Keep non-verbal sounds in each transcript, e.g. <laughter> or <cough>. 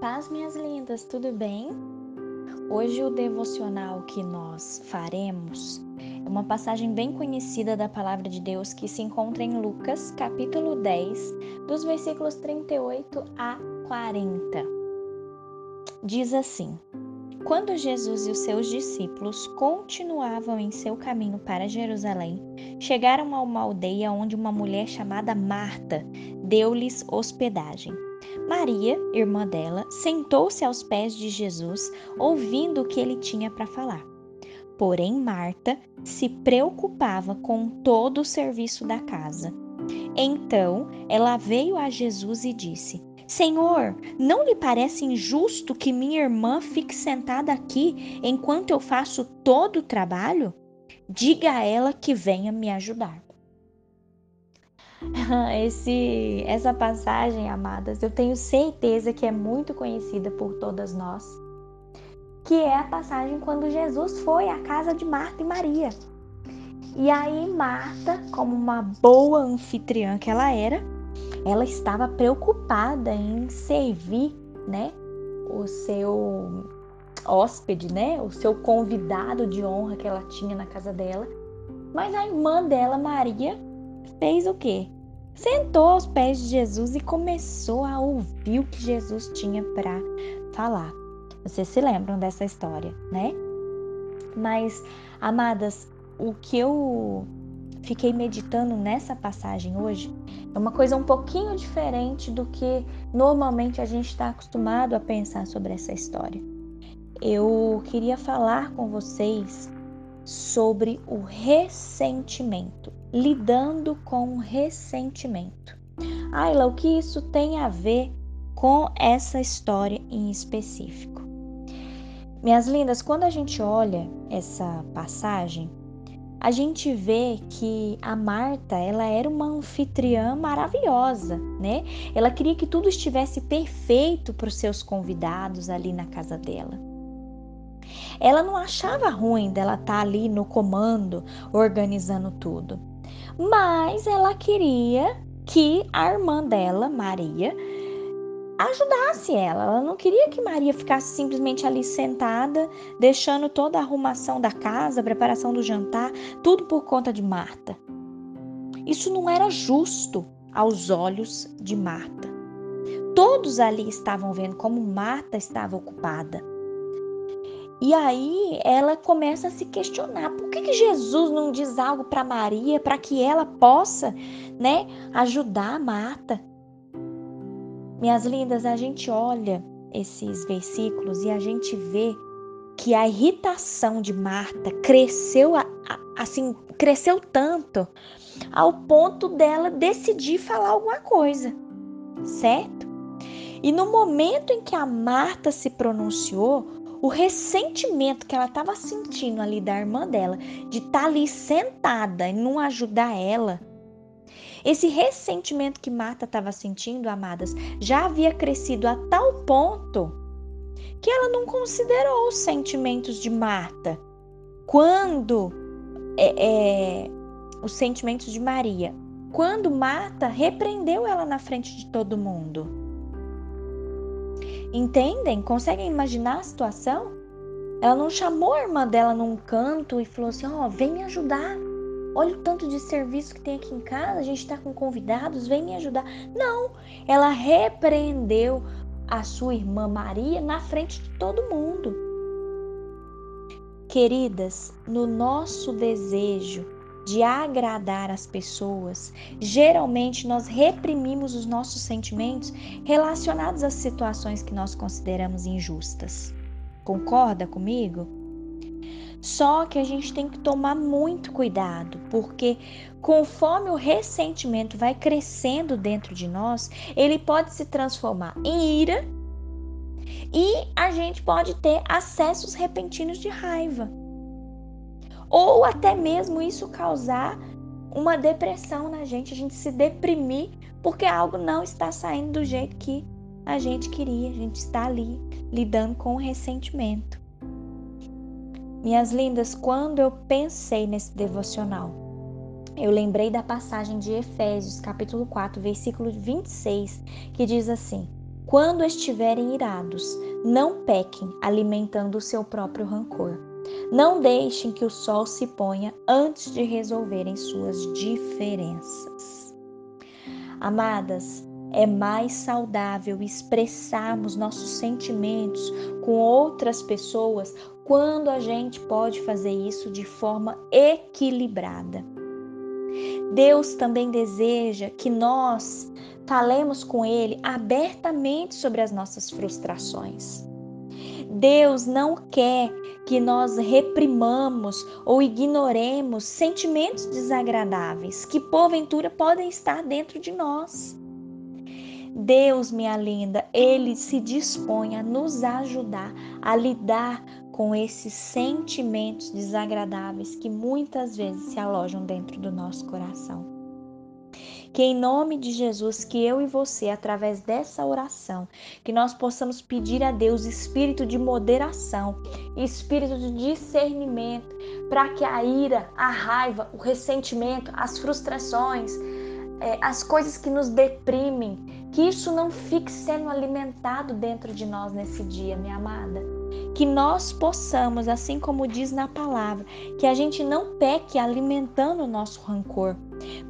paz, minhas lindas, tudo bem? Hoje o devocional que nós faremos é uma passagem bem conhecida da palavra de Deus que se encontra em Lucas, capítulo 10, dos versículos 38 a 40. Diz assim: Quando Jesus e os seus discípulos continuavam em seu caminho para Jerusalém, chegaram a uma aldeia onde uma mulher chamada Marta deu-lhes hospedagem. Maria, irmã dela, sentou-se aos pés de Jesus, ouvindo o que ele tinha para falar. Porém, Marta se preocupava com todo o serviço da casa. Então, ela veio a Jesus e disse: Senhor, não lhe parece injusto que minha irmã fique sentada aqui enquanto eu faço todo o trabalho? Diga a ela que venha me ajudar. <laughs> Esse, essa passagem, amadas, eu tenho certeza que é muito conhecida por todas nós, que é a passagem quando Jesus foi à casa de Marta e Maria. E aí Marta, como uma boa anfitriã que ela era, ela estava preocupada em servir, né, o seu hóspede, né, o seu convidado de honra que ela tinha na casa dela. Mas a irmã dela, Maria, fez o quê? Sentou aos pés de Jesus e começou a ouvir o que Jesus tinha para falar. Vocês se lembram dessa história, né? Mas, amadas, o que eu fiquei meditando nessa passagem hoje é uma coisa um pouquinho diferente do que normalmente a gente está acostumado a pensar sobre essa história. Eu queria falar com vocês sobre o ressentimento, lidando com o ressentimento. Ayla, o que isso tem a ver com essa história em específico? Minhas lindas, quando a gente olha essa passagem, a gente vê que a Marta, ela era uma anfitriã maravilhosa, né? Ela queria que tudo estivesse perfeito para os seus convidados ali na casa dela. Ela não achava ruim dela estar tá ali no comando, organizando tudo. Mas ela queria que a irmã dela, Maria, ajudasse ela. Ela não queria que Maria ficasse simplesmente ali sentada, deixando toda a arrumação da casa, a preparação do jantar, tudo por conta de Marta. Isso não era justo aos olhos de Marta. Todos ali estavam vendo como Marta estava ocupada. E aí ela começa a se questionar: por que, que Jesus não diz algo para Maria para que ela possa, né, ajudar a Marta? Minhas lindas, a gente olha esses versículos e a gente vê que a irritação de Marta cresceu assim, cresceu tanto ao ponto dela decidir falar alguma coisa, certo? E no momento em que a Marta se pronunciou, o ressentimento que ela estava sentindo ali da irmã dela, de estar tá ali sentada e não ajudar ela. Esse ressentimento que Marta estava sentindo, amadas, já havia crescido a tal ponto que ela não considerou os sentimentos de Marta. Quando é, é, os sentimentos de Maria, quando Marta repreendeu ela na frente de todo mundo. Entendem? Conseguem imaginar a situação? Ela não chamou a irmã dela num canto e falou assim: Ó, oh, vem me ajudar. Olha o tanto de serviço que tem aqui em casa, a gente está com convidados, vem me ajudar. Não, ela repreendeu a sua irmã Maria na frente de todo mundo. Queridas, no nosso desejo de agradar as pessoas, geralmente nós reprimimos os nossos sentimentos relacionados às situações que nós consideramos injustas. Concorda comigo? Só que a gente tem que tomar muito cuidado, porque conforme o ressentimento vai crescendo dentro de nós, ele pode se transformar em ira e a gente pode ter acessos repentinos de raiva ou até mesmo isso causar uma depressão na gente, a gente se deprimir porque algo não está saindo do jeito que a gente queria, a gente está ali lidando com o ressentimento. Minhas lindas, quando eu pensei nesse devocional, eu lembrei da passagem de Efésios, capítulo 4, versículo 26, que diz assim: quando estiverem irados, não pequem alimentando o seu próprio rancor. Não deixem que o sol se ponha antes de resolverem suas diferenças. Amadas, é mais saudável expressarmos nossos sentimentos com outras pessoas quando a gente pode fazer isso de forma equilibrada. Deus também deseja que nós falemos com Ele abertamente sobre as nossas frustrações. Deus não quer que nós reprimamos ou ignoremos sentimentos desagradáveis que porventura podem estar dentro de nós. Deus, minha linda, ele se dispõe a nos ajudar a lidar com esses sentimentos desagradáveis que muitas vezes se alojam dentro do nosso coração. Que em nome de Jesus, que eu e você, através dessa oração, que nós possamos pedir a Deus espírito de moderação, espírito de discernimento, para que a ira, a raiva, o ressentimento, as frustrações, é, as coisas que nos deprimem, que isso não fique sendo alimentado dentro de nós nesse dia, minha amada. Que nós possamos, assim como diz na palavra, que a gente não peque alimentando o nosso rancor,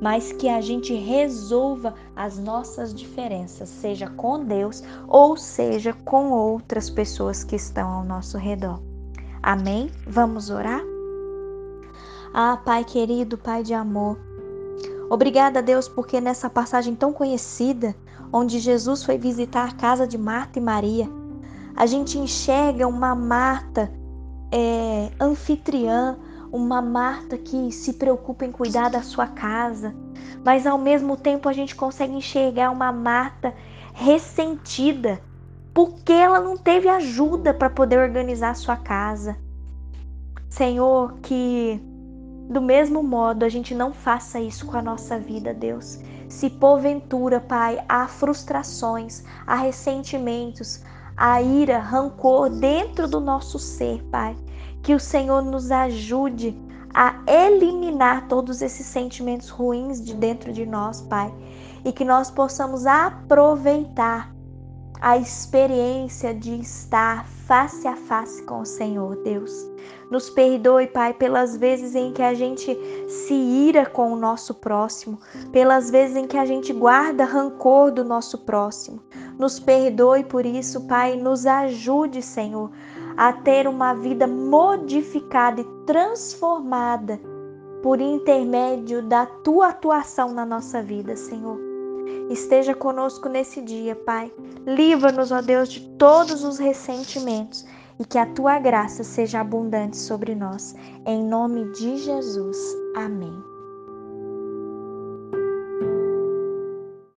mas que a gente resolva as nossas diferenças, seja com Deus ou seja com outras pessoas que estão ao nosso redor. Amém? Vamos orar? Ah, Pai querido, Pai de amor, obrigada, Deus, porque nessa passagem tão conhecida, onde Jesus foi visitar a casa de Marta e Maria, a gente enxerga uma Marta é, anfitriã, uma Marta que se preocupa em cuidar da sua casa, mas ao mesmo tempo a gente consegue enxergar uma Marta ressentida porque ela não teve ajuda para poder organizar a sua casa. Senhor, que do mesmo modo a gente não faça isso com a nossa vida, Deus. Se porventura, Pai, há frustrações, há ressentimentos, há ira, rancor dentro do nosso ser, Pai, que o Senhor nos ajude a eliminar todos esses sentimentos ruins de dentro de nós, Pai, e que nós possamos aproveitar a experiência de estar face a face com o Senhor, Deus. Nos perdoe, Pai, pelas vezes em que a gente se ira com o nosso próximo, pelas vezes em que a gente guarda rancor do nosso próximo. Nos perdoe por isso, Pai, nos ajude, Senhor, a ter uma vida modificada e transformada por intermédio da tua atuação na nossa vida, Senhor. Esteja conosco nesse dia, Pai. Livra-nos, ó Deus, de todos os ressentimentos e que a tua graça seja abundante sobre nós. Em nome de Jesus. Amém.